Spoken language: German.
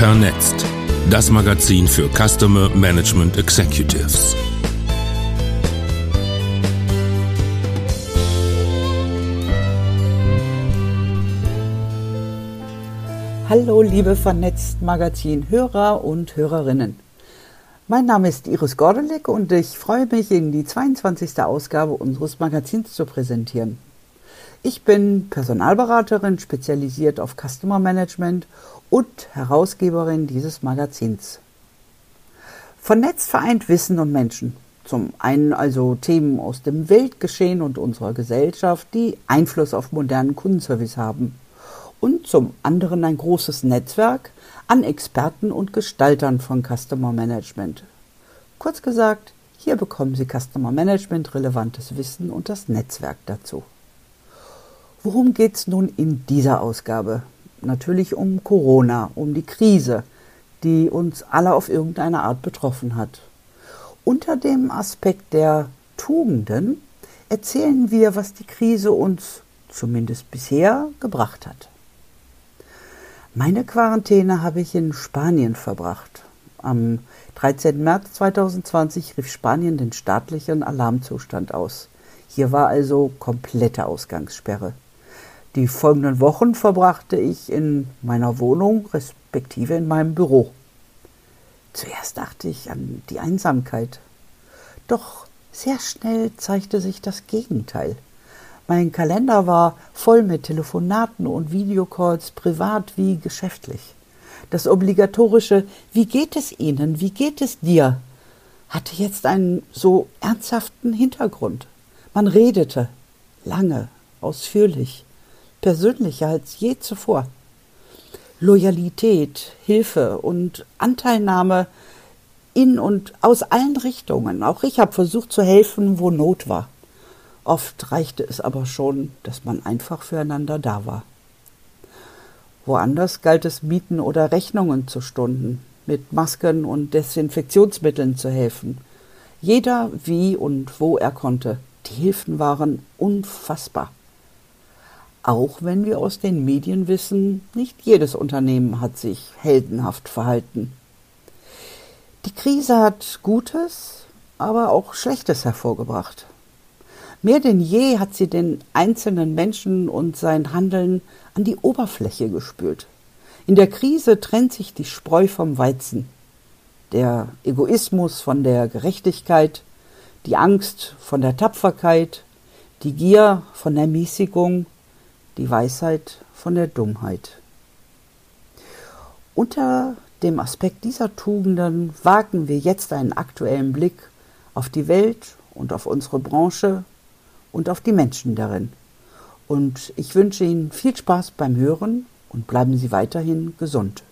Vernetzt. Das Magazin für Customer Management Executives. Hallo, liebe Vernetzt Magazin Hörer und Hörerinnen. Mein Name ist Iris Gordelik und ich freue mich, Ihnen die 22. Ausgabe unseres Magazins zu präsentieren. Ich bin Personalberaterin, spezialisiert auf Customer Management und Herausgeberin dieses Magazins. Vernetzt vereint Wissen und Menschen. Zum einen also Themen aus dem Weltgeschehen und unserer Gesellschaft, die Einfluss auf modernen Kundenservice haben. Und zum anderen ein großes Netzwerk an Experten und Gestaltern von Customer Management. Kurz gesagt, hier bekommen Sie Customer Management relevantes Wissen und das Netzwerk dazu. Worum geht es nun in dieser Ausgabe? Natürlich um Corona, um die Krise, die uns alle auf irgendeine Art betroffen hat. Unter dem Aspekt der Tugenden erzählen wir, was die Krise uns zumindest bisher gebracht hat. Meine Quarantäne habe ich in Spanien verbracht. Am 13. März 2020 rief Spanien den staatlichen Alarmzustand aus. Hier war also komplette Ausgangssperre. Die folgenden Wochen verbrachte ich in meiner Wohnung respektive in meinem Büro. Zuerst dachte ich an die Einsamkeit. Doch sehr schnell zeigte sich das Gegenteil. Mein Kalender war voll mit Telefonaten und Videocalls, privat wie geschäftlich. Das obligatorische Wie geht es Ihnen? Wie geht es dir? hatte jetzt einen so ernsthaften Hintergrund. Man redete lange, ausführlich, persönlicher als je zuvor. Loyalität, Hilfe und Anteilnahme in und aus allen Richtungen. Auch ich habe versucht zu helfen, wo Not war. Oft reichte es aber schon, dass man einfach füreinander da war. Woanders galt es Mieten oder Rechnungen zu stunden, mit Masken und Desinfektionsmitteln zu helfen. Jeder wie und wo er konnte. Die Hilfen waren unfassbar. Auch wenn wir aus den Medien wissen, nicht jedes Unternehmen hat sich heldenhaft verhalten. Die Krise hat Gutes, aber auch Schlechtes hervorgebracht. Mehr denn je hat sie den einzelnen Menschen und sein Handeln an die Oberfläche gespült. In der Krise trennt sich die Spreu vom Weizen. Der Egoismus von der Gerechtigkeit, die Angst von der Tapferkeit, die Gier von der Mäßigung, die Weisheit von der Dummheit. Unter dem Aspekt dieser Tugenden wagen wir jetzt einen aktuellen Blick auf die Welt und auf unsere Branche und auf die Menschen darin. Und ich wünsche Ihnen viel Spaß beim Hören und bleiben Sie weiterhin gesund.